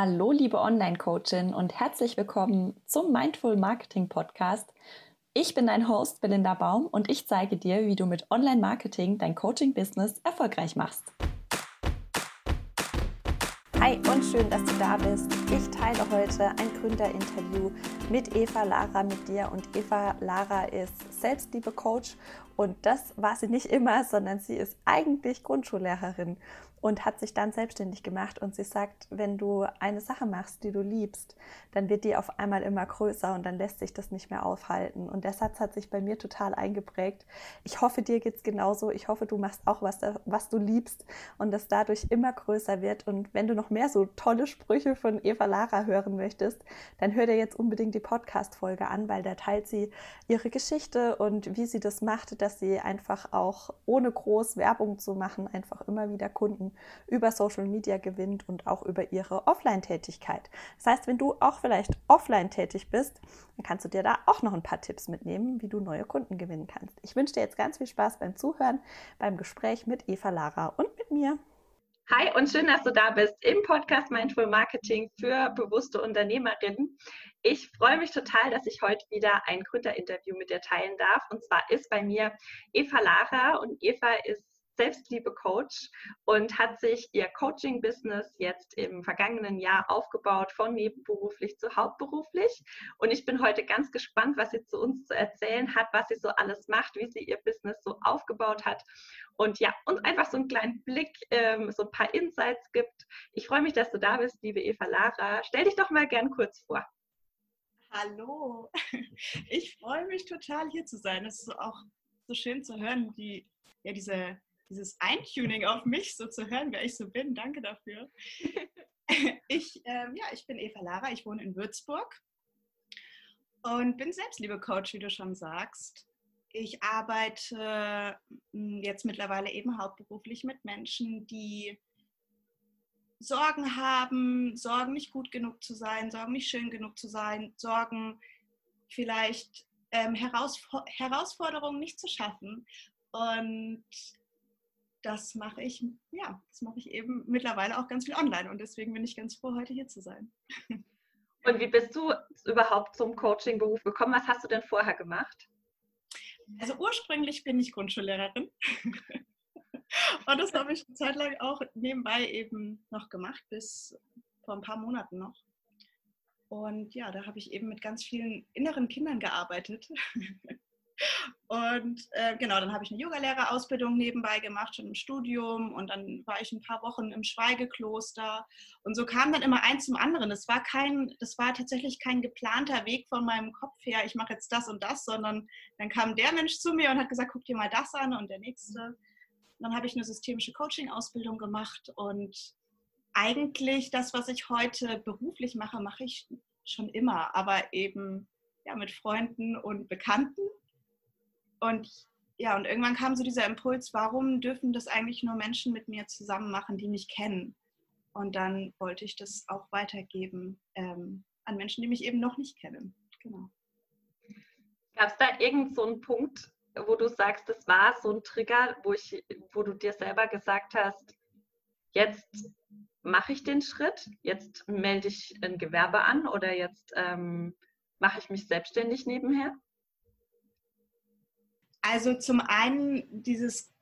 Hallo, liebe Online-Coachin und herzlich willkommen zum Mindful Marketing Podcast. Ich bin dein Host Belinda Baum und ich zeige dir, wie du mit Online-Marketing dein Coaching-Business erfolgreich machst. Hi und schön, dass du da bist. Ich teile heute ein Gründerinterview mit Eva Lara mit dir und Eva Lara ist Selbstliebe-Coach und das war sie nicht immer, sondern sie ist eigentlich Grundschullehrerin und hat sich dann selbstständig gemacht. Und sie sagt, wenn du eine Sache machst, die du liebst, dann wird die auf einmal immer größer und dann lässt sich das nicht mehr aufhalten. Und der Satz hat sich bei mir total eingeprägt. Ich hoffe, dir geht es genauso. Ich hoffe, du machst auch was, was du liebst und das dadurch immer größer wird. Und wenn du noch mehr so tolle Sprüche von Eva Lara hören möchtest, dann hör dir jetzt unbedingt die Podcast-Folge an, weil da teilt sie ihre Geschichte und wie sie das macht, dass sie einfach auch ohne groß Werbung zu machen, einfach immer wieder Kunden über Social Media gewinnt und auch über ihre Offline-Tätigkeit. Das heißt, wenn du auch vielleicht offline tätig bist, dann kannst du dir da auch noch ein paar Tipps mitnehmen, wie du neue Kunden gewinnen kannst. Ich wünsche dir jetzt ganz viel Spaß beim Zuhören, beim Gespräch mit Eva Lara und mit mir. Hi und schön, dass du da bist im Podcast Mindful Marketing für bewusste Unternehmerinnen. Ich freue mich total, dass ich heute wieder ein Gründerinterview mit dir teilen darf. Und zwar ist bei mir Eva Lara und Eva ist Selbstliebe-Coach und hat sich ihr Coaching-Business jetzt im vergangenen Jahr aufgebaut, von nebenberuflich zu hauptberuflich. Und ich bin heute ganz gespannt, was sie zu uns zu erzählen hat, was sie so alles macht, wie sie ihr Business so aufgebaut hat. Und ja, uns einfach so einen kleinen Blick, ähm, so ein paar Insights gibt. Ich freue mich, dass du da bist, liebe Eva Lara. Stell dich doch mal gern kurz vor. Hallo, ich freue mich total hier zu sein. Es ist auch so schön zu hören, die, ja, diese dieses Eintuning auf mich so zu hören, wer ich so bin. Danke dafür. Ich, ähm, ja, ich bin Eva Lara, ich wohne in Würzburg und bin Selbstliebe-Coach, wie du schon sagst. Ich arbeite hm, jetzt mittlerweile eben hauptberuflich mit Menschen, die Sorgen haben, Sorgen nicht gut genug zu sein, Sorgen nicht schön genug zu sein, Sorgen vielleicht ähm, Herausfor Herausforderungen nicht zu schaffen. Und das mache ich, ja, das mache ich eben mittlerweile auch ganz viel online und deswegen bin ich ganz froh, heute hier zu sein. Und wie bist du überhaupt zum Coaching-Beruf gekommen? Was hast du denn vorher gemacht? Also ursprünglich bin ich Grundschullehrerin. und das habe ich eine Zeit lang auch nebenbei eben noch gemacht, bis vor ein paar Monaten noch. Und ja, da habe ich eben mit ganz vielen inneren Kindern gearbeitet. Und äh, genau, dann habe ich eine Yogalehrerausbildung nebenbei gemacht, schon im Studium. Und dann war ich ein paar Wochen im Schweigekloster. Und so kam dann immer eins zum anderen. Das war kein, das war tatsächlich kein geplanter Weg von meinem Kopf her, ich mache jetzt das und das, sondern dann kam der Mensch zu mir und hat gesagt, guck dir mal das an und der nächste. Dann habe ich eine systemische Coaching-Ausbildung gemacht. Und eigentlich das, was ich heute beruflich mache, mache ich schon immer, aber eben ja, mit Freunden und Bekannten und ja, und irgendwann kam so dieser Impuls, warum dürfen das eigentlich nur Menschen mit mir zusammen machen, die mich kennen? Und dann wollte ich das auch weitergeben ähm, an Menschen, die mich eben noch nicht kennen. Genau. Gab es da irgendeinen so Punkt, wo du sagst, das war so ein Trigger, wo, ich, wo du dir selber gesagt hast, jetzt mache ich den Schritt, jetzt melde ich ein Gewerbe an oder jetzt ähm, mache ich mich selbstständig nebenher? Also zum einen dieses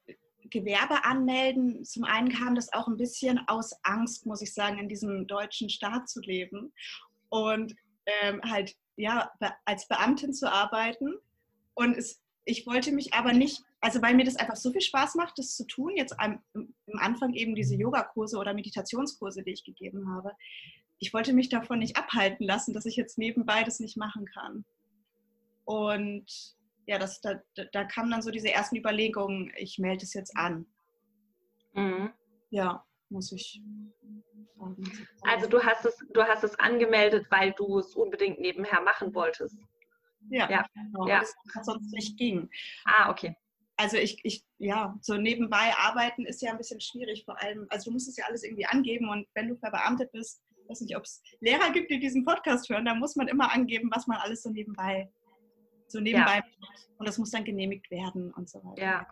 Gewerbe anmelden, zum einen kam das auch ein bisschen aus Angst, muss ich sagen, in diesem deutschen Staat zu leben und ähm, halt ja als Beamtin zu arbeiten. Und es, ich wollte mich aber nicht, also weil mir das einfach so viel Spaß macht, das zu tun, jetzt am, am Anfang eben diese Yogakurse oder Meditationskurse, die ich gegeben habe. Ich wollte mich davon nicht abhalten lassen, dass ich jetzt nebenbei das nicht machen kann. Und ja, das, da, da kamen dann so diese ersten Überlegungen, ich melde es jetzt an. Mhm. Ja, muss ich sagen. Also du hast es, du hast es angemeldet, weil du es unbedingt nebenher machen wolltest. Ja, ja. Genau, ja. das sonst nicht ging. Ah, okay. Also ich, ich, ja, so nebenbei arbeiten ist ja ein bisschen schwierig, vor allem, also du musst es ja alles irgendwie angeben und wenn du verbeamtet bist, ich weiß nicht, ob es Lehrer gibt, die diesen Podcast hören, da muss man immer angeben, was man alles so nebenbei so nebenbei. Ja. Und das muss dann genehmigt werden und so weiter. Ja.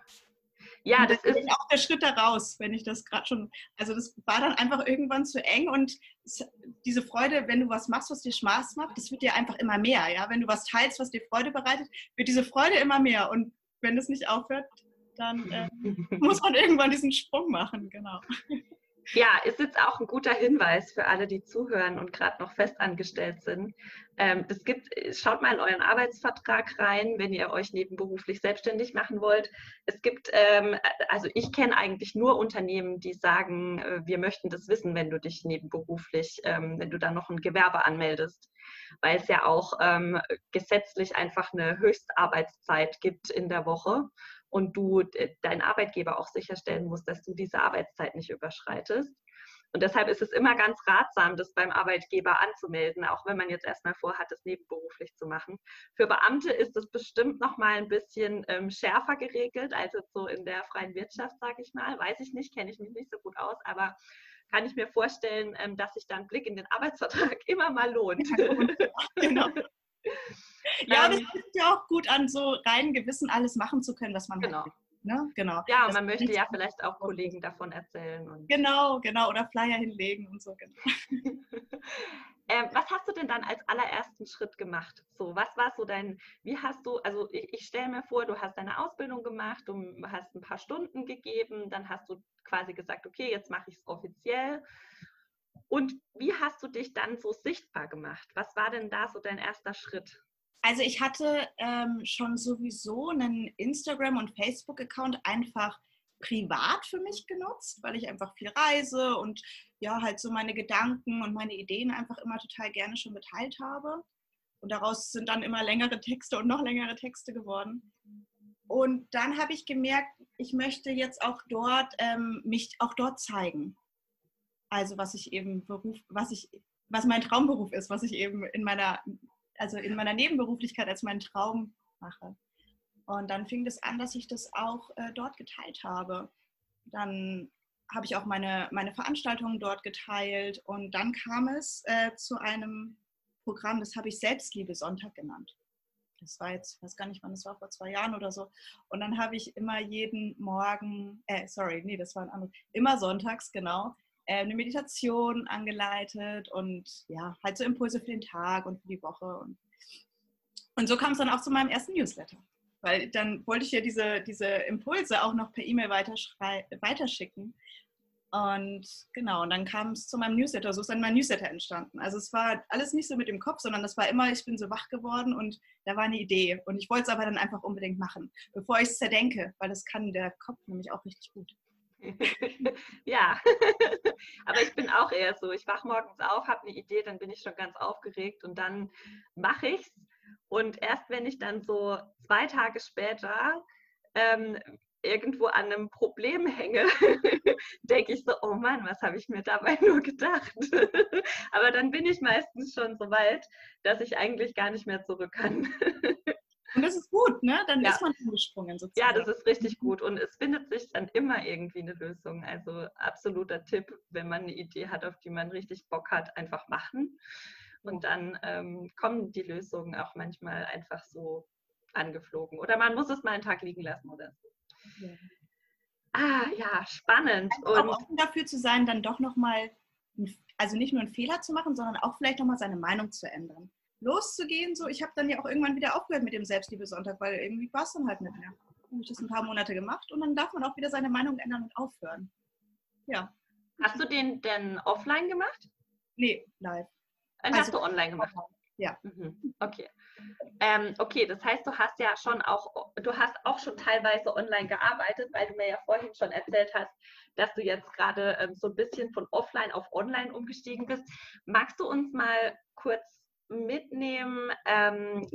Ja, und das ist auch der Schritt daraus, wenn ich das gerade schon, also das war dann einfach irgendwann zu eng und diese Freude, wenn du was machst, was dir Spaß macht, das wird dir einfach immer mehr, ja. Wenn du was teilst, was dir Freude bereitet, wird diese Freude immer mehr und wenn es nicht aufhört, dann äh, muss man irgendwann diesen Sprung machen, genau. Ja, ist jetzt auch ein guter Hinweis für alle, die zuhören und gerade noch festangestellt sind. Ähm, es gibt, schaut mal in euren Arbeitsvertrag rein, wenn ihr euch nebenberuflich selbstständig machen wollt. Es gibt, ähm, also ich kenne eigentlich nur Unternehmen, die sagen, äh, wir möchten das wissen, wenn du dich nebenberuflich, ähm, wenn du da noch ein Gewerbe anmeldest, weil es ja auch ähm, gesetzlich einfach eine Höchstarbeitszeit gibt in der Woche und du dein Arbeitgeber auch sicherstellen musst, dass du diese Arbeitszeit nicht überschreitest. Und deshalb ist es immer ganz ratsam, das beim Arbeitgeber anzumelden, auch wenn man jetzt erstmal vorhat, das nebenberuflich zu machen. Für Beamte ist es bestimmt noch mal ein bisschen ähm, schärfer geregelt, als jetzt so in der freien Wirtschaft, sage ich mal. Weiß ich nicht, kenne ich mich nicht so gut aus, aber kann ich mir vorstellen, ähm, dass sich da ein Blick in den Arbeitsvertrag immer mal lohnt. Ja, genau. Ja, das ähm, fühlt ja auch gut an, so rein Gewissen alles machen zu können, was man genau. Halt Ne? Genau. Ja, und man möchte ja vielleicht auch Kollegen davon erzählen. genau, genau. Oder Flyer hinlegen und so. Genau. ähm, was hast du denn dann als allerersten Schritt gemacht? So, was war so dein, wie hast du, also ich, ich stelle mir vor, du hast deine Ausbildung gemacht, du hast ein paar Stunden gegeben, dann hast du quasi gesagt, okay, jetzt mache ich es offiziell. Und wie hast du dich dann so sichtbar gemacht? Was war denn da so dein erster Schritt? Also ich hatte ähm, schon sowieso einen Instagram- und Facebook-Account einfach privat für mich genutzt, weil ich einfach viel reise und ja, halt so meine Gedanken und meine Ideen einfach immer total gerne schon geteilt habe. Und daraus sind dann immer längere Texte und noch längere Texte geworden. Und dann habe ich gemerkt, ich möchte jetzt auch dort ähm, mich auch dort zeigen. Also was ich eben Beruf, was ich, was mein Traumberuf ist, was ich eben in meiner also in meiner Nebenberuflichkeit als meinen Traum mache. Und dann fing das an, dass ich das auch äh, dort geteilt habe. Dann habe ich auch meine, meine Veranstaltungen dort geteilt und dann kam es äh, zu einem Programm, das habe ich Selbstliebe Sonntag genannt. Das war jetzt, ich weiß gar nicht, wann das war, vor zwei Jahren oder so. Und dann habe ich immer jeden Morgen, äh, sorry, nee, das war ein anderes, immer sonntags, genau, eine Meditation angeleitet und ja, halt so Impulse für den Tag und für die Woche. Und, und so kam es dann auch zu meinem ersten Newsletter. Weil dann wollte ich ja diese, diese Impulse auch noch per E-Mail weiterschicken. Und genau, und dann kam es zu meinem Newsletter. So ist dann mein Newsletter entstanden. Also es war alles nicht so mit dem Kopf, sondern das war immer, ich bin so wach geworden und da war eine Idee. Und ich wollte es aber dann einfach unbedingt machen, bevor ich es zerdenke, weil das kann der Kopf nämlich auch richtig gut. ja, aber ich bin auch eher so. Ich wache morgens auf, habe eine Idee, dann bin ich schon ganz aufgeregt und dann mache ich es. Und erst wenn ich dann so zwei Tage später ähm, irgendwo an einem Problem hänge, denke ich so, oh Mann, was habe ich mir dabei nur gedacht? aber dann bin ich meistens schon so weit, dass ich eigentlich gar nicht mehr zurück kann. Und das ist gut, ne? Dann ja. ist man umgesprungen sozusagen. Ja, das ist richtig gut. Und es findet sich dann immer irgendwie eine Lösung. Also absoluter Tipp, wenn man eine Idee hat, auf die man richtig Bock hat, einfach machen. Und dann ähm, kommen die Lösungen auch manchmal einfach so angeflogen. Oder man muss es mal einen Tag liegen lassen oder so. Ja. Ah, ja, spannend. Also und auch offen dafür zu sein, dann doch nochmal, also nicht nur einen Fehler zu machen, sondern auch vielleicht nochmal seine Meinung zu ändern loszugehen. So, ich habe dann ja auch irgendwann wieder aufgehört mit dem Selbstliebe-Sonntag, weil irgendwie war es dann halt nicht mehr. Habe ich das ein paar Monate gemacht und dann darf man auch wieder seine Meinung ändern und aufhören. Ja. Hast du den denn offline gemacht? Nee, live. Dann also, hast du online gemacht. Ja. Mhm. Okay. Ähm, okay, das heißt, du hast ja schon auch, du hast auch schon teilweise online gearbeitet, weil du mir ja vorhin schon erzählt hast, dass du jetzt gerade ähm, so ein bisschen von offline auf online umgestiegen bist. Magst du uns mal kurz mitnehmen, ähm,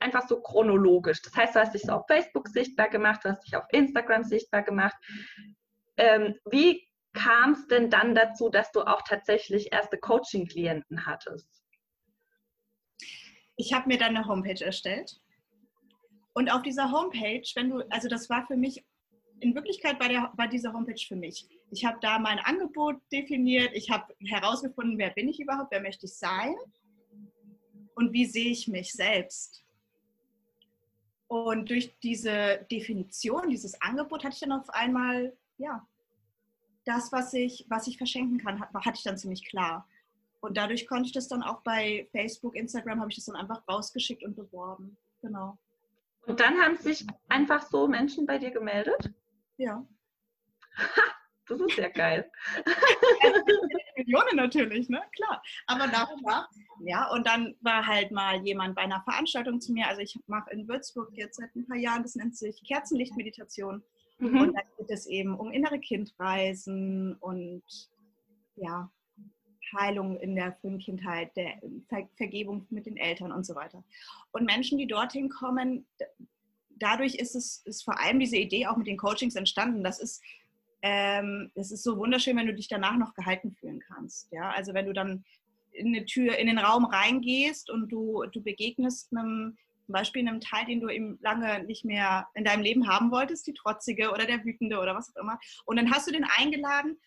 einfach so chronologisch. Das heißt, du hast dich so auf Facebook sichtbar gemacht, du hast dich auf Instagram sichtbar gemacht. Ähm, wie kam es denn dann dazu, dass du auch tatsächlich erste Coaching-Klienten hattest? Ich habe mir dann eine Homepage erstellt. Und auf dieser Homepage, wenn du, also das war für mich, in Wirklichkeit war, der, war diese Homepage für mich. Ich habe da mein Angebot definiert, ich habe herausgefunden, wer bin ich überhaupt, wer möchte ich sein und wie sehe ich mich selbst. Und durch diese Definition, dieses Angebot hatte ich dann auf einmal, ja, das, was ich, was ich verschenken kann, hatte ich dann ziemlich klar. Und dadurch konnte ich das dann auch bei Facebook, Instagram, habe ich das dann einfach rausgeschickt und beworben. Genau. Und dann haben sich einfach so Menschen bei dir gemeldet? Ja. das ist ja geil. Millionen natürlich, ne? Klar. Aber darüber, ja, und dann war halt mal jemand bei einer Veranstaltung zu mir. Also ich mache in Würzburg jetzt seit ein paar Jahren, das nennt sich Kerzenlichtmeditation. Mhm. Und da geht es eben um innere Kindreisen und ja, Heilung in der frühen Kindheit, der Ver Vergebung mit den Eltern und so weiter. Und Menschen, die dorthin kommen, dadurch ist es ist vor allem diese Idee auch mit den Coachings entstanden. Das ist, ähm, das ist so wunderschön, wenn du dich danach noch gehalten fühlen kannst. Ja? Also wenn du dann in eine Tür, in den Raum reingehst und du, du begegnest einem, zum Beispiel einem Teil, den du eben lange nicht mehr in deinem Leben haben wolltest, die Trotzige oder der Wütende oder was auch immer. Und dann hast du den eingeladen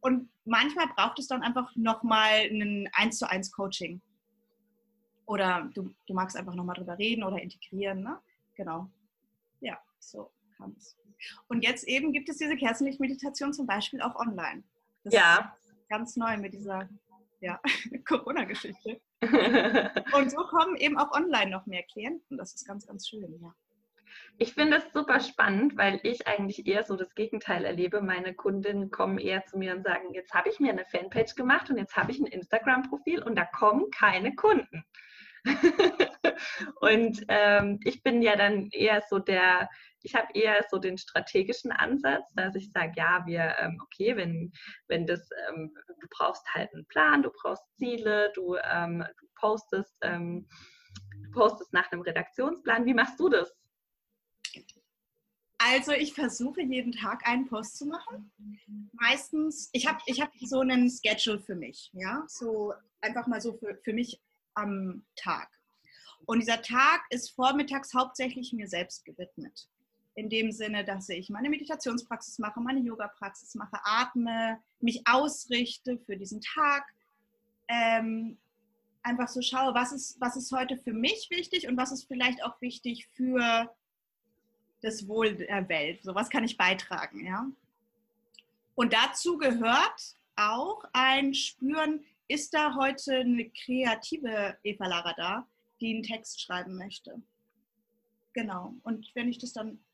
und manchmal braucht es dann einfach nochmal ein 1 zu 1 Coaching. Oder du, du magst einfach nochmal drüber reden oder integrieren. Ne? Genau. Ja, so kam es. Und jetzt eben gibt es diese Kerzenlicht-Meditation zum Beispiel auch online. Das ja. ist ganz neu mit dieser ja, Corona-Geschichte. Und so kommen eben auch online noch mehr Klienten. Das ist ganz, ganz schön, ja. Ich finde es super spannend, weil ich eigentlich eher so das Gegenteil erlebe. Meine Kundinnen kommen eher zu mir und sagen, jetzt habe ich mir eine Fanpage gemacht und jetzt habe ich ein Instagram-Profil und da kommen keine Kunden. und ähm, ich bin ja dann eher so der, ich habe eher so den strategischen Ansatz, dass ich sage, ja, wir, ähm, okay, wenn, wenn das, ähm, du brauchst halt einen Plan, du brauchst Ziele, du, ähm, du postest, ähm, du postest nach einem Redaktionsplan. Wie machst du das? Also ich versuche jeden Tag einen Post zu machen. Meistens, ich habe ich hab so einen Schedule für mich, ja, so einfach mal so für, für mich am Tag. Und dieser Tag ist vormittags hauptsächlich mir selbst gewidmet. In dem Sinne, dass ich meine Meditationspraxis mache, meine Yoga-Praxis mache, atme, mich ausrichte für diesen Tag. Ähm, einfach so schaue, was ist, was ist heute für mich wichtig und was ist vielleicht auch wichtig für das Wohl der Welt. So was kann ich beitragen, ja. Und dazu gehört auch ein Spüren, ist da heute eine kreative Eva Lara da, die einen Text schreiben möchte. Genau. Und wenn ich das dann,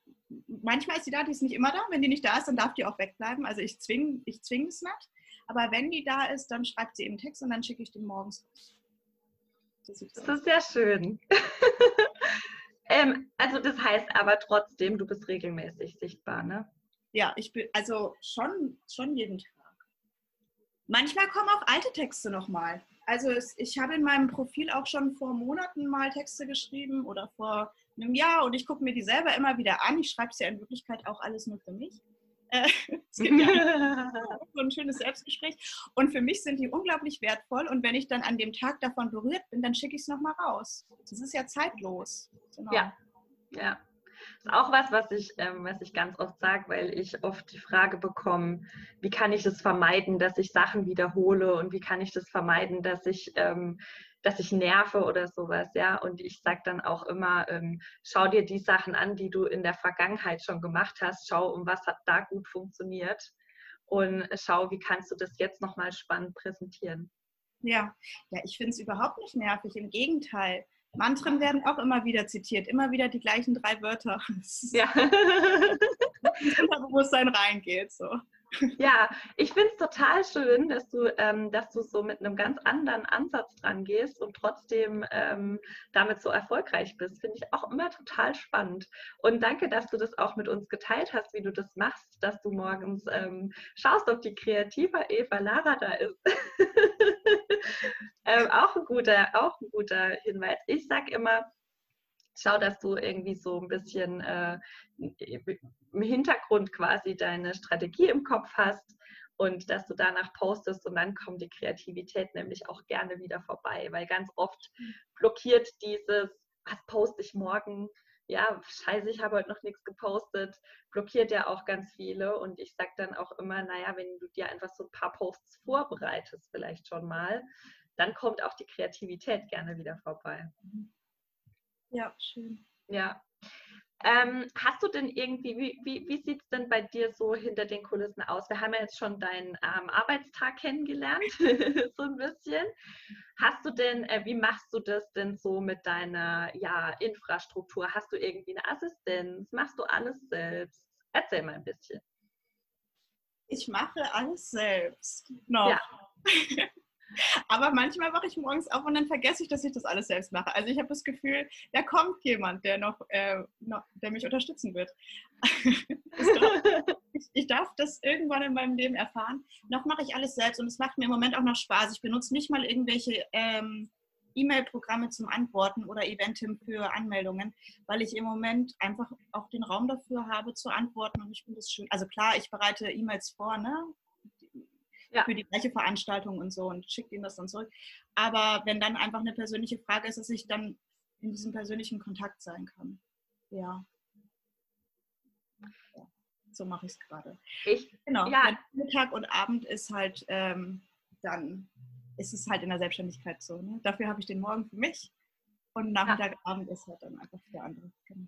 manchmal ist sie da, die ist nicht immer da. Wenn die nicht da ist, dann darf die auch wegbleiben. Also ich zwinge ich zwing es nicht. Aber wenn die da ist, dann schreibt sie eben Text und dann schicke ich den morgens raus. Das ist sehr schön. Ähm, also das heißt aber trotzdem, du bist regelmäßig sichtbar, ne? Ja, ich bin also schon, schon jeden Tag. Manchmal kommen auch alte Texte nochmal. Also es, ich habe in meinem Profil auch schon vor Monaten mal Texte geschrieben oder vor einem Jahr und ich gucke mir die selber immer wieder an. Ich schreibe es ja in Wirklichkeit auch alles nur für mich. Äh, es gibt ja so ein schönes Selbstgespräch. Und für mich sind die unglaublich wertvoll. Und wenn ich dann an dem Tag davon berührt bin, dann schicke ich es nochmal raus. Das ist ja zeitlos. Genau. Ja, ja. Das ist auch was, was ich, ähm, was ich ganz oft sage, weil ich oft die Frage bekomme, wie kann ich es vermeiden, dass ich Sachen wiederhole und wie kann ich das vermeiden, dass ich ähm, dass ich nerve oder sowas, ja. Und ich sage dann auch immer, ähm, schau dir die Sachen an, die du in der Vergangenheit schon gemacht hast, schau, um was hat da gut funktioniert und schau, wie kannst du das jetzt nochmal spannend präsentieren. Ja, ja, ich finde es überhaupt nicht nervig, im Gegenteil. Mantren werden auch immer wieder zitiert, immer wieder die gleichen drei Wörter. Ja. Unterbewusstsein reingeht. So. Ja, ich finde es total schön, dass du, ähm, dass du so mit einem ganz anderen Ansatz dran gehst und trotzdem ähm, damit so erfolgreich bist. Finde ich auch immer total spannend. Und danke, dass du das auch mit uns geteilt hast, wie du das machst, dass du morgens ähm, schaust, ob die kreative Eva Lara da ist. Ähm, auch, ein guter, auch ein guter Hinweis. Ich sage immer, schau, dass du irgendwie so ein bisschen äh, im Hintergrund quasi deine Strategie im Kopf hast und dass du danach postest und dann kommt die Kreativität nämlich auch gerne wieder vorbei, weil ganz oft blockiert dieses, was poste ich morgen? Ja, scheiße, ich habe heute noch nichts gepostet, blockiert ja auch ganz viele und ich sage dann auch immer, naja, wenn du dir einfach so ein paar Posts vorbereitest, vielleicht schon mal, dann kommt auch die Kreativität gerne wieder vorbei. Ja, schön. Ja. Ähm, hast du denn irgendwie, wie, wie, wie sieht es denn bei dir so hinter den Kulissen aus? Wir haben ja jetzt schon deinen ähm, Arbeitstag kennengelernt, so ein bisschen. Hast du denn, äh, wie machst du das denn so mit deiner ja, Infrastruktur? Hast du irgendwie eine Assistenz? Machst du alles selbst? Erzähl mal ein bisschen. Ich mache alles selbst. Noch. Ja. Aber manchmal wache ich morgens auf und dann vergesse ich, dass ich das alles selbst mache. Also ich habe das Gefühl, da kommt jemand, der noch, äh, noch der mich unterstützen wird. ich, ich, darf das irgendwann in meinem Leben erfahren. Noch mache ich alles selbst und es macht mir im Moment auch noch Spaß. Ich benutze nicht mal irgendwelche ähm, E-Mail-Programme zum Antworten oder Eventim für Anmeldungen, weil ich im Moment einfach auch den Raum dafür habe zu antworten und ich finde das schön. Also klar, ich bereite E-Mails vor, ne? Ja. für die gleiche Veranstaltung und so und schickt ihnen das dann zurück. Aber wenn dann einfach eine persönliche Frage ist, dass ich dann in diesem persönlichen Kontakt sein kann. Ja. ja. So mache ich es gerade. Genau. Ja. Mittag und Abend ist halt ähm, dann ist es halt in der Selbstständigkeit so. Ne? Dafür habe ich den Morgen für mich und Nachmittag, ja. Abend ist halt dann einfach für der andere. Genau.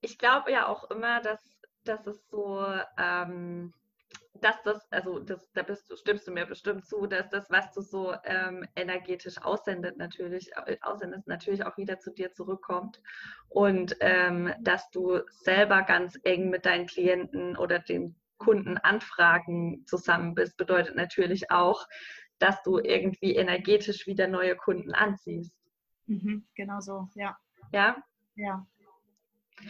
Ich glaube ja auch immer, dass, dass es so ähm, dass das, also das, da bist du, stimmst du mir bestimmt zu, dass das, was du so ähm, energetisch aussendet, natürlich, äh, aussendest, natürlich auch wieder zu dir zurückkommt. Und ähm, dass du selber ganz eng mit deinen Klienten oder den Kunden Anfragen zusammen bist, bedeutet natürlich auch, dass du irgendwie energetisch wieder neue Kunden anziehst. Mhm, genau so, ja. Ja? Ja.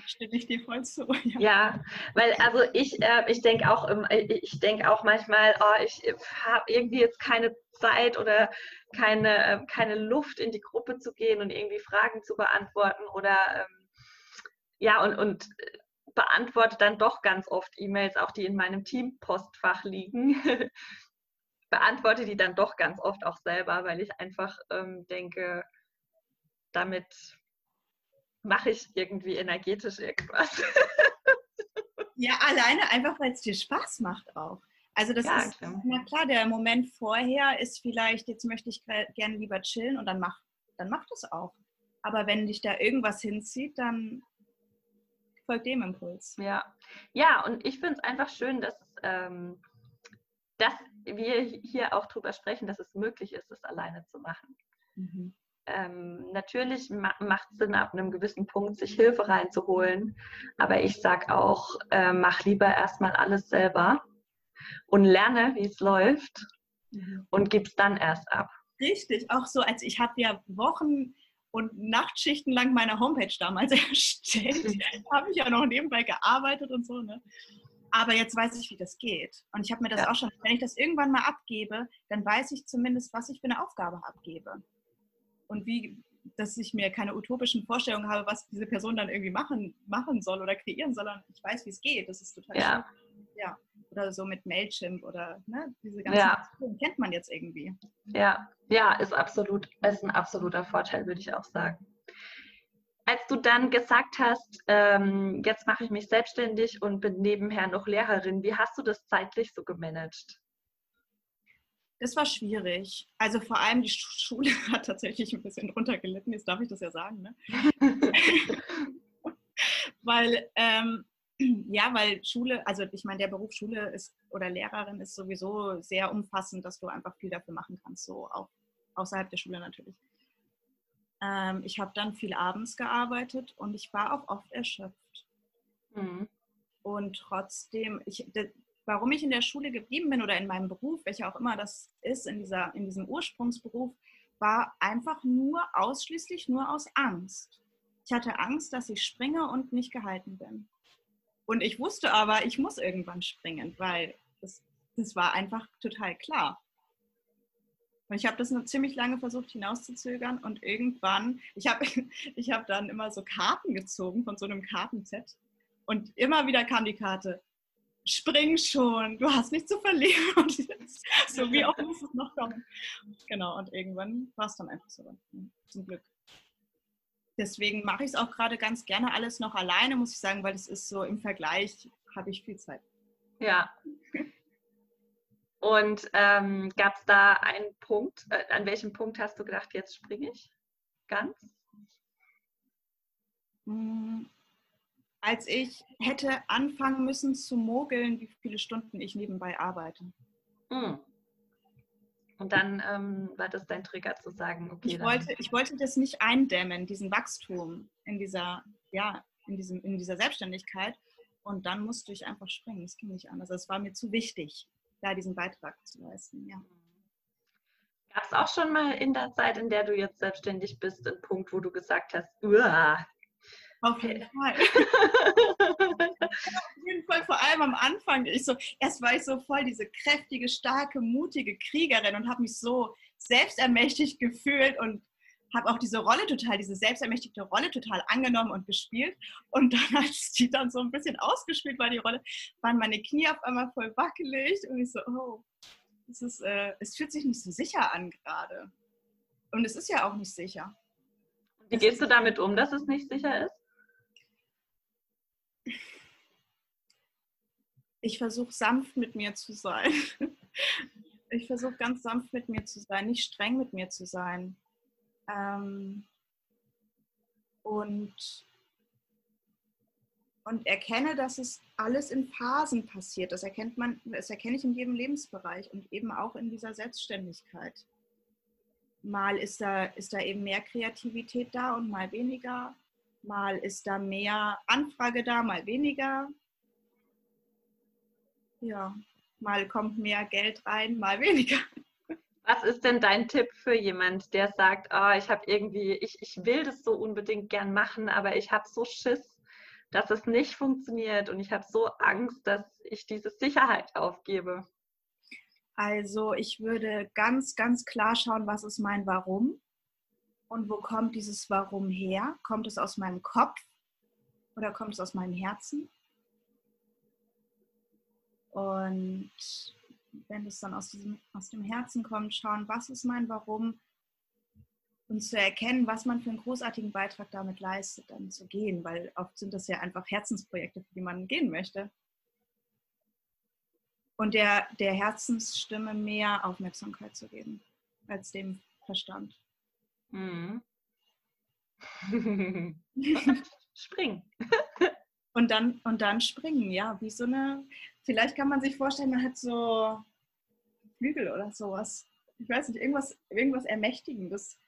Stimme ich dir voll zu. Ja, ja weil also ich, äh, ich denke auch, ich denke auch manchmal, oh, ich habe irgendwie jetzt keine Zeit oder keine, äh, keine Luft in die Gruppe zu gehen und irgendwie Fragen zu beantworten oder ähm, ja und, und beantworte dann doch ganz oft E-Mails, auch die in meinem Team-Postfach liegen. beantworte die dann doch ganz oft auch selber, weil ich einfach ähm, denke, damit mache ich irgendwie energetisch irgendwas. ja, alleine einfach, weil es dir Spaß macht auch. Also das ja, ist, klar. na klar, der Moment vorher ist vielleicht, jetzt möchte ich gerne lieber chillen und dann mach, dann mach das auch. Aber wenn dich da irgendwas hinzieht, dann folgt dem Impuls. Ja, ja und ich finde es einfach schön, dass, ähm, dass wir hier auch drüber sprechen, dass es möglich ist, es alleine zu machen. Mhm ähm, natürlich ma macht es Sinn, ab einem gewissen Punkt sich Hilfe reinzuholen. Aber ich sage auch, äh, mach lieber erstmal alles selber und lerne, wie es läuft mhm. und gib es dann erst ab. Richtig, auch so, als ich habe ja Wochen und Nachtschichten lang meine Homepage damals erstellt. habe ich ja noch nebenbei gearbeitet und so. Ne? Aber jetzt weiß ich, wie das geht. Und ich habe mir das ja. auch schon, wenn ich das irgendwann mal abgebe, dann weiß ich zumindest, was ich für eine Aufgabe abgebe und wie, dass ich mir keine utopischen Vorstellungen habe, was diese Person dann irgendwie machen, machen soll oder kreieren, sondern ich weiß, wie es geht. Das ist total ja. schön. Ja. Oder so mit Mailchimp oder ne, diese ganzen ja. Sachen kennt man jetzt irgendwie. Ja, ja, ist absolut, ist ein absoluter Vorteil, würde ich auch sagen. Als du dann gesagt hast, ähm, jetzt mache ich mich selbstständig und bin nebenher noch Lehrerin, wie hast du das zeitlich so gemanagt? Das war schwierig. Also vor allem die Schule hat tatsächlich ein bisschen drunter gelitten, jetzt darf ich das ja sagen, ne? weil, ähm, ja, weil Schule, also ich meine, der Beruf Schule ist oder Lehrerin ist sowieso sehr umfassend, dass du einfach viel dafür machen kannst, so auch außerhalb der Schule natürlich. Ähm, ich habe dann viel abends gearbeitet und ich war auch oft erschöpft. Mhm. Und trotzdem, ich, warum ich in der Schule geblieben bin oder in meinem Beruf, welcher auch immer das ist, in, dieser, in diesem Ursprungsberuf, war einfach nur ausschließlich nur aus Angst. Ich hatte Angst, dass ich springe und nicht gehalten bin. Und ich wusste aber, ich muss irgendwann springen, weil das, das war einfach total klar. Und ich habe das nur ziemlich lange versucht hinauszuzögern und irgendwann, ich habe ich hab dann immer so Karten gezogen von so einem Kartenset und immer wieder kam die Karte, spring schon, du hast nichts zu verlieren. Und so wie oft muss es noch kommen. Genau, und irgendwann war es dann einfach so, zum Glück. Deswegen mache ich es auch gerade ganz gerne alles noch alleine, muss ich sagen, weil es ist so im Vergleich, habe ich viel Zeit. Ja. Und ähm, gab es da einen Punkt, äh, an welchem Punkt hast du gedacht, jetzt springe ich ganz? Hm, als ich hätte anfangen müssen zu mogeln, wie viele Stunden ich nebenbei arbeite. Hm. Und dann ähm, war das dein Trigger zu sagen, okay. Ich wollte, ich wollte das nicht eindämmen, diesen Wachstum in dieser, ja, in, diesem, in dieser Selbstständigkeit. Und dann musste ich einfach springen. Es ging nicht anders. Es war mir zu wichtig, da diesen Beitrag zu leisten. Ja. Gab es auch schon mal in der Zeit, in der du jetzt selbstständig bist, einen Punkt, wo du gesagt hast. Auf jeden Fall. auf jeden Fall, vor allem am Anfang. Ich so, erst war ich so voll diese kräftige, starke, mutige Kriegerin und habe mich so selbstermächtigt gefühlt und habe auch diese Rolle total, diese selbstermächtigte Rolle total angenommen und gespielt. Und dann, als die dann so ein bisschen ausgespielt war, die Rolle, waren meine Knie auf einmal voll wackelig und ich so, oh, es, ist, äh, es fühlt sich nicht so sicher an gerade. Und es ist ja auch nicht sicher. Wie gehst du damit um, dass es nicht sicher ist? Ich versuche sanft mit mir zu sein. Ich versuche ganz sanft mit mir zu sein, nicht streng mit mir zu sein. Ähm, und, und erkenne, dass es alles in Phasen passiert. Das erkennt man, das erkenne ich in jedem Lebensbereich und eben auch in dieser Selbstständigkeit. Mal ist da, ist da eben mehr Kreativität da und mal weniger. Mal ist da mehr Anfrage da, mal weniger. Ja, mal kommt mehr Geld rein, mal weniger. Was ist denn dein Tipp für jemand, der sagt, oh, ich habe irgendwie, ich, ich will das so unbedingt gern machen, aber ich habe so Schiss, dass es nicht funktioniert und ich habe so Angst, dass ich diese Sicherheit aufgebe? Also ich würde ganz, ganz klar schauen, was ist mein Warum und wo kommt dieses Warum her? Kommt es aus meinem Kopf oder kommt es aus meinem Herzen? Und wenn es dann aus, diesem, aus dem Herzen kommt, schauen, was ist mein Warum und zu erkennen, was man für einen großartigen Beitrag damit leistet, dann zu gehen, weil oft sind das ja einfach Herzensprojekte, für die man gehen möchte. Und der, der Herzensstimme mehr Aufmerksamkeit zu geben als dem Verstand. Mhm. springen. und, dann, und dann springen, ja, wie so eine, vielleicht kann man sich vorstellen, man hat so Flügel oder sowas. Ich weiß nicht, irgendwas, irgendwas Ermächtigendes.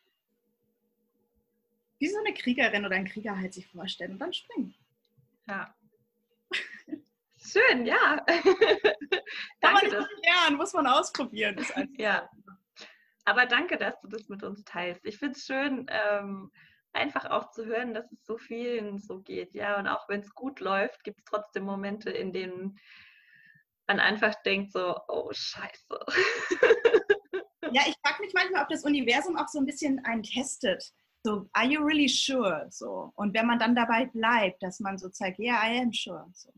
Wie so eine Kriegerin oder ein Krieger halt sich vorstellen und dann springen. Ja. Schön, ja. Kann man nicht lernen, muss man ausprobieren. ja. Aber danke, dass du das mit uns teilst. Ich finde es schön, ähm, einfach auch zu hören, dass es so vielen so geht. Ja, und auch wenn es gut läuft, gibt es trotzdem Momente, in denen man einfach denkt so, oh Scheiße. Ja, ich frage mich manchmal, ob das Universum auch so ein bisschen einen testet. So, are you really sure? So. Und wenn man dann dabei bleibt, dass man so zeigt, yeah, I am sure. So.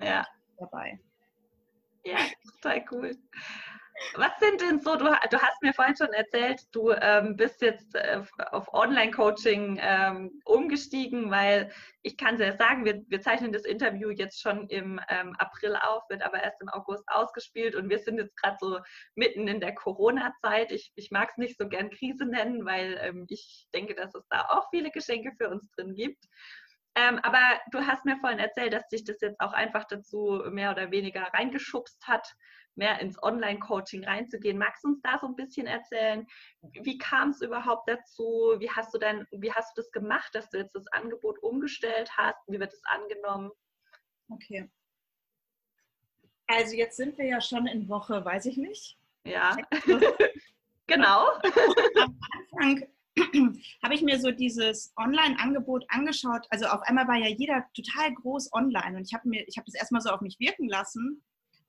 Ja. Dabei. Ja, total cool. Was sind denn so, du, du hast mir vorhin schon erzählt, du ähm, bist jetzt äh, auf Online-Coaching ähm, umgestiegen, weil ich kann sehr sagen, wir, wir zeichnen das Interview jetzt schon im ähm, April auf, wird aber erst im August ausgespielt und wir sind jetzt gerade so mitten in der Corona-Zeit. Ich, ich mag es nicht so gern Krise nennen, weil ähm, ich denke, dass es da auch viele Geschenke für uns drin gibt. Ähm, aber du hast mir vorhin erzählt, dass dich das jetzt auch einfach dazu mehr oder weniger reingeschubst hat, mehr ins Online-Coaching reinzugehen. Magst du uns da so ein bisschen erzählen? Wie kam es überhaupt dazu? Wie hast du denn, wie hast du das gemacht, dass du jetzt das Angebot umgestellt hast? Wie wird es angenommen? Okay. Also jetzt sind wir ja schon in Woche, weiß ich nicht. Ja. genau. Am Anfang habe ich mir so dieses Online-Angebot angeschaut. Also auf einmal war ja jeder total groß online und ich habe mir, ich habe das erstmal so auf mich wirken lassen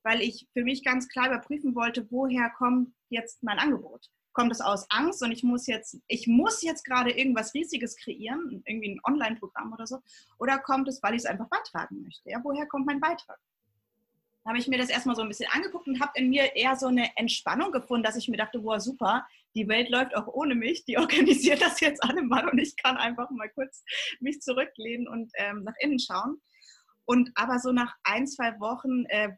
weil ich für mich ganz klar überprüfen wollte, woher kommt jetzt mein Angebot? Kommt es aus Angst und ich muss jetzt, ich muss jetzt gerade irgendwas Riesiges kreieren, irgendwie ein Online-Programm oder so? Oder kommt es, weil ich es einfach beitragen möchte? Ja, woher kommt mein Beitrag? Da habe ich mir das erstmal so ein bisschen angeguckt und habe in mir eher so eine Entspannung gefunden, dass ich mir dachte, boah, super, die Welt läuft auch ohne mich, die organisiert das jetzt alle mal und ich kann einfach mal kurz mich zurücklehnen und ähm, nach innen schauen. Und aber so nach ein, zwei Wochen äh,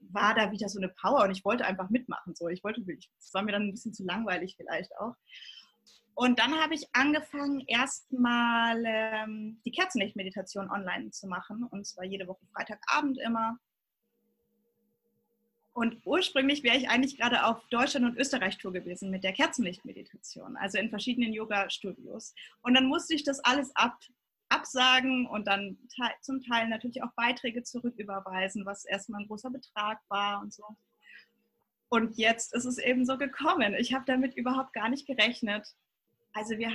war da wieder so eine Power und ich wollte einfach mitmachen. So. Ich wollte, es war mir dann ein bisschen zu langweilig vielleicht auch. Und dann habe ich angefangen, erstmal ähm, die Kerzenlichtmeditation online zu machen. Und zwar jede Woche Freitagabend immer. Und ursprünglich wäre ich eigentlich gerade auf Deutschland- und Österreich-Tour gewesen mit der Kerzenlichtmeditation, also in verschiedenen Yoga-Studios. Und dann musste ich das alles ab, absagen und dann zum Teil natürlich auch Beiträge zurücküberweisen, was erstmal ein großer Betrag war und so. Und jetzt ist es eben so gekommen. Ich habe damit überhaupt gar nicht gerechnet. Also wir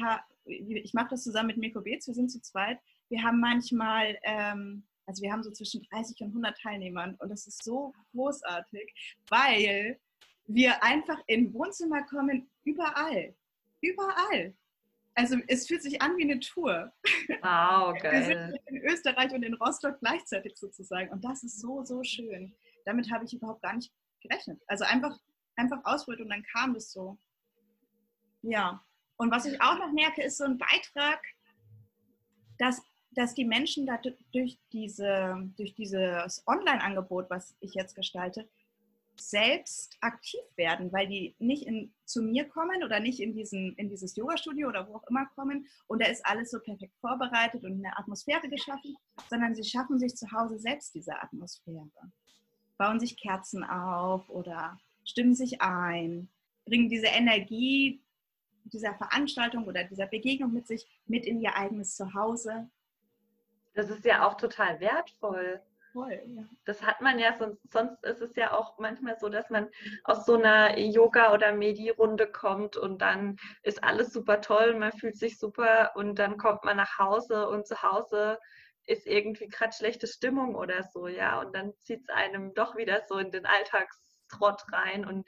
ich mache das zusammen mit Mirko Beetz, wir sind zu zweit. Wir haben manchmal ähm, also wir haben so zwischen 30 und 100 Teilnehmern und das ist so großartig, weil wir einfach in Wohnzimmer kommen, überall. Überall. Also es fühlt sich an wie eine Tour. Wow, geil. Wir sind in Österreich und in Rostock gleichzeitig sozusagen. Und das ist so, so schön. Damit habe ich überhaupt gar nicht gerechnet. Also einfach, einfach ausprobiert und dann kam das so. Ja. Und was ich auch noch merke, ist so ein Beitrag, dass dass die Menschen durch, diese, durch dieses Online-Angebot, was ich jetzt gestalte, selbst aktiv werden, weil die nicht in, zu mir kommen oder nicht in, diesen, in dieses Yoga-Studio oder wo auch immer kommen und da ist alles so perfekt vorbereitet und eine Atmosphäre geschaffen, sondern sie schaffen sich zu Hause selbst diese Atmosphäre. Bauen sich Kerzen auf oder stimmen sich ein, bringen diese Energie dieser Veranstaltung oder dieser Begegnung mit sich mit in ihr eigenes Zuhause das ist ja auch total wertvoll. Voll, ja. Das hat man ja, sonst, sonst ist es ja auch manchmal so, dass man aus so einer Yoga- oder Medi-Runde kommt und dann ist alles super toll, man fühlt sich super und dann kommt man nach Hause und zu Hause ist irgendwie gerade schlechte Stimmung oder so, ja, und dann zieht es einem doch wieder so in den Alltagstrott rein und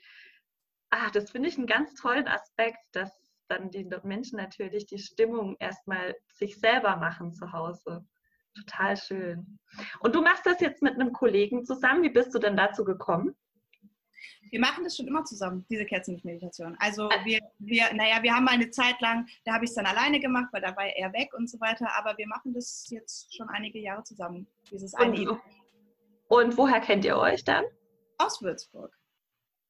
ach, das finde ich einen ganz tollen Aspekt, dass dann die Menschen natürlich die Stimmung erstmal sich selber machen zu Hause. Total schön. Und du machst das jetzt mit einem Kollegen zusammen. Wie bist du denn dazu gekommen? Wir machen das schon immer zusammen, diese Kerzenlichtmeditation. Also ah. wir, wir, naja, wir haben mal eine Zeit lang, da habe ich es dann alleine gemacht, weil da war er weg und so weiter. Aber wir machen das jetzt schon einige Jahre zusammen, dieses eine. Und, und woher kennt ihr euch dann? Aus Würzburg.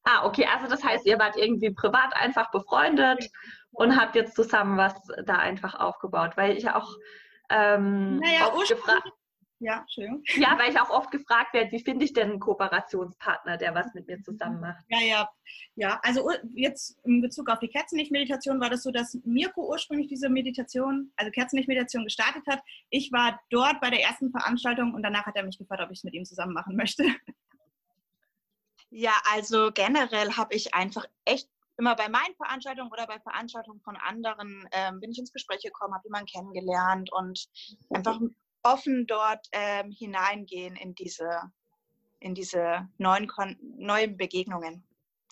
Ah, okay. Also das heißt, ihr wart irgendwie privat einfach befreundet und habt jetzt zusammen was da einfach aufgebaut. Weil ich auch ähm, naja, gefragt. Ja, schön. Ja, weil ich auch oft gefragt werde, wie finde ich denn einen Kooperationspartner, der was mit mir zusammen macht? Ja, ja. Ja, also jetzt in Bezug auf die Kerzenlicht-Meditation war das so, dass Mirko ursprünglich diese Meditation, also Kerzenlicht-Meditation gestartet hat. Ich war dort bei der ersten Veranstaltung und danach hat er mich gefragt, ob ich es mit ihm zusammen machen möchte. Ja, also generell habe ich einfach echt immer bei meinen Veranstaltungen oder bei Veranstaltungen von anderen ähm, bin ich ins Gespräch gekommen, habe jemanden kennengelernt und einfach offen dort ähm, hineingehen in diese, in diese neuen, neuen Begegnungen.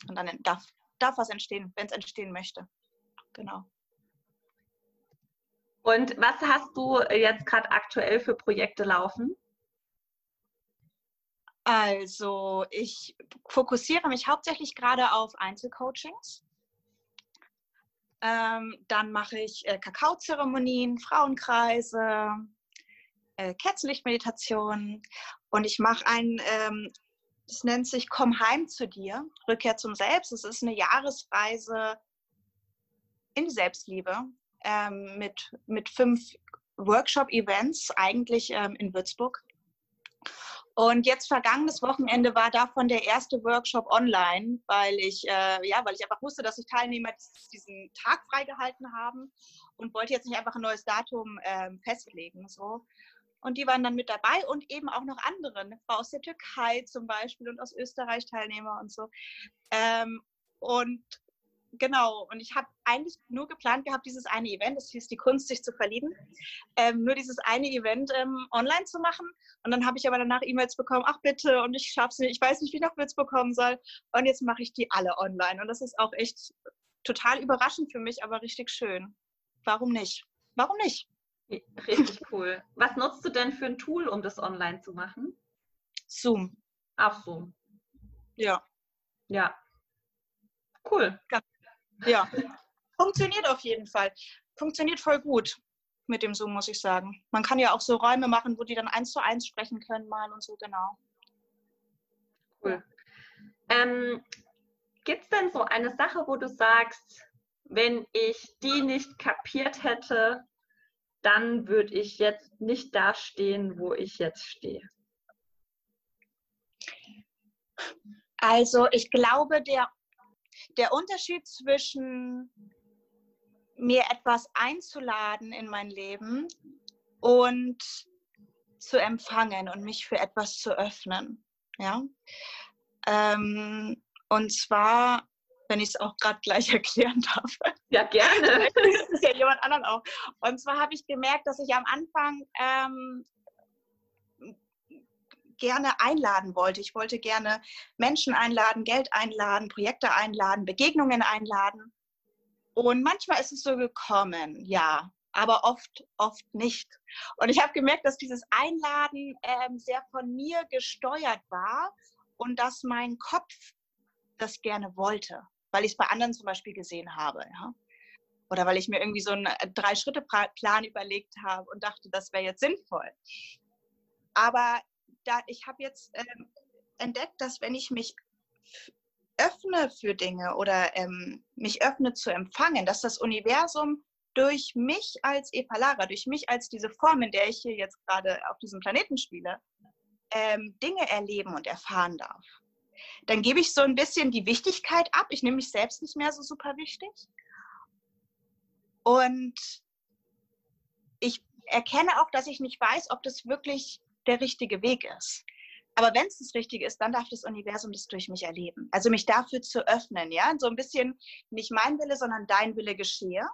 Und dann darf, darf was entstehen, wenn es entstehen möchte. Genau. Und was hast du jetzt gerade aktuell für Projekte laufen? Also ich fokussiere mich hauptsächlich gerade auf Einzelcoachings. Ähm, dann mache ich äh, Kakaozeremonien, Frauenkreise, äh, Kerzenlichtmeditationen und ich mache ein, ähm, nennt sich Komm heim zu dir, Rückkehr zum Selbst. Es ist eine Jahresreise in die Selbstliebe ähm, mit, mit fünf Workshop-Events, eigentlich ähm, in Würzburg. Und jetzt vergangenes Wochenende war davon der erste Workshop online, weil ich, äh, ja, weil ich einfach wusste, dass sich Teilnehmer diesen Tag freigehalten haben und wollte jetzt nicht einfach ein neues Datum äh, festlegen. So. Und die waren dann mit dabei und eben auch noch andere, aus der Türkei zum Beispiel und aus Österreich Teilnehmer und so. Ähm, und genau, und ich habe eigentlich nur geplant gehabt, dieses eine Event, das hieß die Kunst, sich zu verlieben, ähm, nur dieses eine Event ähm, online zu machen. Und dann habe ich aber danach E-Mails bekommen, ach bitte, und ich schaffe es nicht, ich weiß nicht, wie ich nach Würzburg kommen soll. Und jetzt mache ich die alle online. Und das ist auch echt total überraschend für mich, aber richtig schön. Warum nicht? Warum nicht? Richtig cool. Was nutzt du denn für ein Tool, um das online zu machen? Zoom. Auch Zoom. Ja. Ja. Cool. Ganz ja, funktioniert auf jeden Fall. Funktioniert voll gut mit dem Zoom, muss ich sagen. Man kann ja auch so Räume machen, wo die dann eins zu eins sprechen können mal und so, genau. Cool. Ähm, Gibt es denn so eine Sache, wo du sagst, wenn ich die nicht kapiert hätte, dann würde ich jetzt nicht da stehen, wo ich jetzt stehe? Also ich glaube, der, der Unterschied zwischen mir etwas einzuladen in mein Leben und zu empfangen und mich für etwas zu öffnen. Ja? Ähm, und zwar, wenn ich es auch gerade gleich erklären darf. Ja, gerne. das ist ja jemand anderen auch. Und zwar habe ich gemerkt, dass ich am Anfang ähm, gerne einladen wollte. Ich wollte gerne Menschen einladen, Geld einladen, Projekte einladen, Begegnungen einladen. Und manchmal ist es so gekommen, ja, aber oft, oft nicht. Und ich habe gemerkt, dass dieses Einladen ähm, sehr von mir gesteuert war und dass mein Kopf das gerne wollte, weil ich es bei anderen zum Beispiel gesehen habe. Ja? Oder weil ich mir irgendwie so einen äh, Drei-Schritte-Plan überlegt habe und dachte, das wäre jetzt sinnvoll. Aber da, ich habe jetzt ähm, entdeckt, dass wenn ich mich öffne für Dinge oder ähm, mich öffne zu empfangen, dass das Universum durch mich als Epalara, durch mich als diese Form, in der ich hier jetzt gerade auf diesem Planeten spiele, ähm, Dinge erleben und erfahren darf. Dann gebe ich so ein bisschen die Wichtigkeit ab. Ich nehme mich selbst nicht mehr so super wichtig. Und ich erkenne auch, dass ich nicht weiß, ob das wirklich der richtige Weg ist. Aber wenn es das Richtige ist, dann darf das Universum das durch mich erleben. Also mich dafür zu öffnen, ja, so ein bisschen nicht mein Wille, sondern dein Wille geschehe.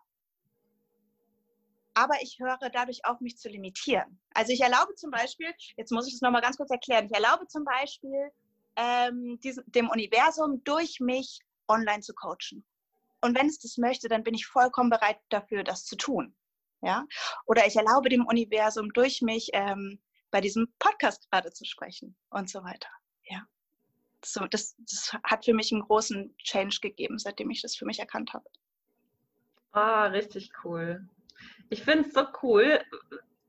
Aber ich höre dadurch auf, mich zu limitieren. Also ich erlaube zum Beispiel, jetzt muss ich es nochmal ganz kurz erklären, ich erlaube zum Beispiel ähm, diesem, dem Universum durch mich online zu coachen. Und wenn es das möchte, dann bin ich vollkommen bereit dafür, das zu tun. Ja? Oder ich erlaube dem Universum durch mich ähm, bei diesem Podcast gerade zu sprechen und so weiter. Ja. So, das, das hat für mich einen großen Change gegeben, seitdem ich das für mich erkannt habe. Ah, oh, richtig cool. Ich finde es so cool,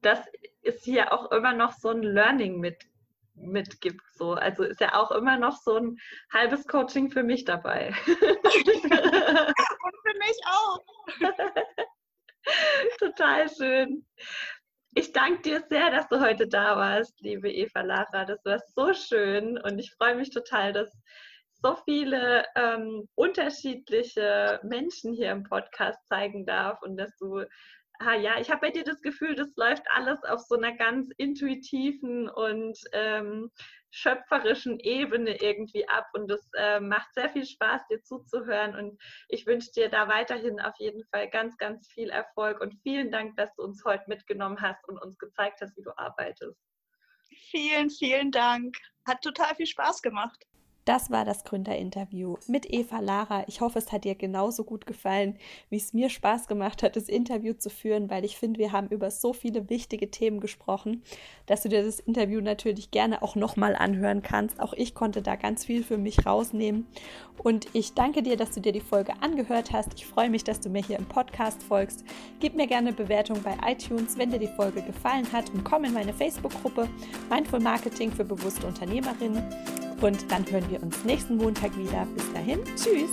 dass es hier auch immer noch so ein Learning mit, mitgibt. So. Also ist ja auch immer noch so ein halbes Coaching für mich dabei. Und für mich auch. Total schön. Ich danke dir sehr, dass du heute da warst, liebe Eva Lara. Das war so schön und ich freue mich total, dass so viele ähm, unterschiedliche Menschen hier im Podcast zeigen darf und dass du ah ja, ich habe bei dir das Gefühl, das läuft alles auf so einer ganz intuitiven und ähm, schöpferischen Ebene irgendwie ab und es äh, macht sehr viel Spaß, dir zuzuhören und ich wünsche dir da weiterhin auf jeden Fall ganz, ganz viel Erfolg und vielen Dank, dass du uns heute mitgenommen hast und uns gezeigt hast, wie du arbeitest. Vielen, vielen Dank. Hat total viel Spaß gemacht. Das war das Gründerinterview mit Eva Lara. Ich hoffe, es hat dir genauso gut gefallen, wie es mir Spaß gemacht hat, das Interview zu führen, weil ich finde, wir haben über so viele wichtige Themen gesprochen, dass du dir das Interview natürlich gerne auch nochmal anhören kannst. Auch ich konnte da ganz viel für mich rausnehmen. Und ich danke dir, dass du dir die Folge angehört hast. Ich freue mich, dass du mir hier im Podcast folgst. Gib mir gerne Bewertung bei iTunes, wenn dir die Folge gefallen hat und komm in meine Facebook-Gruppe Mindful Marketing für bewusste Unternehmerinnen. Und dann hören wir uns nächsten Montag wieder. Bis dahin, tschüss.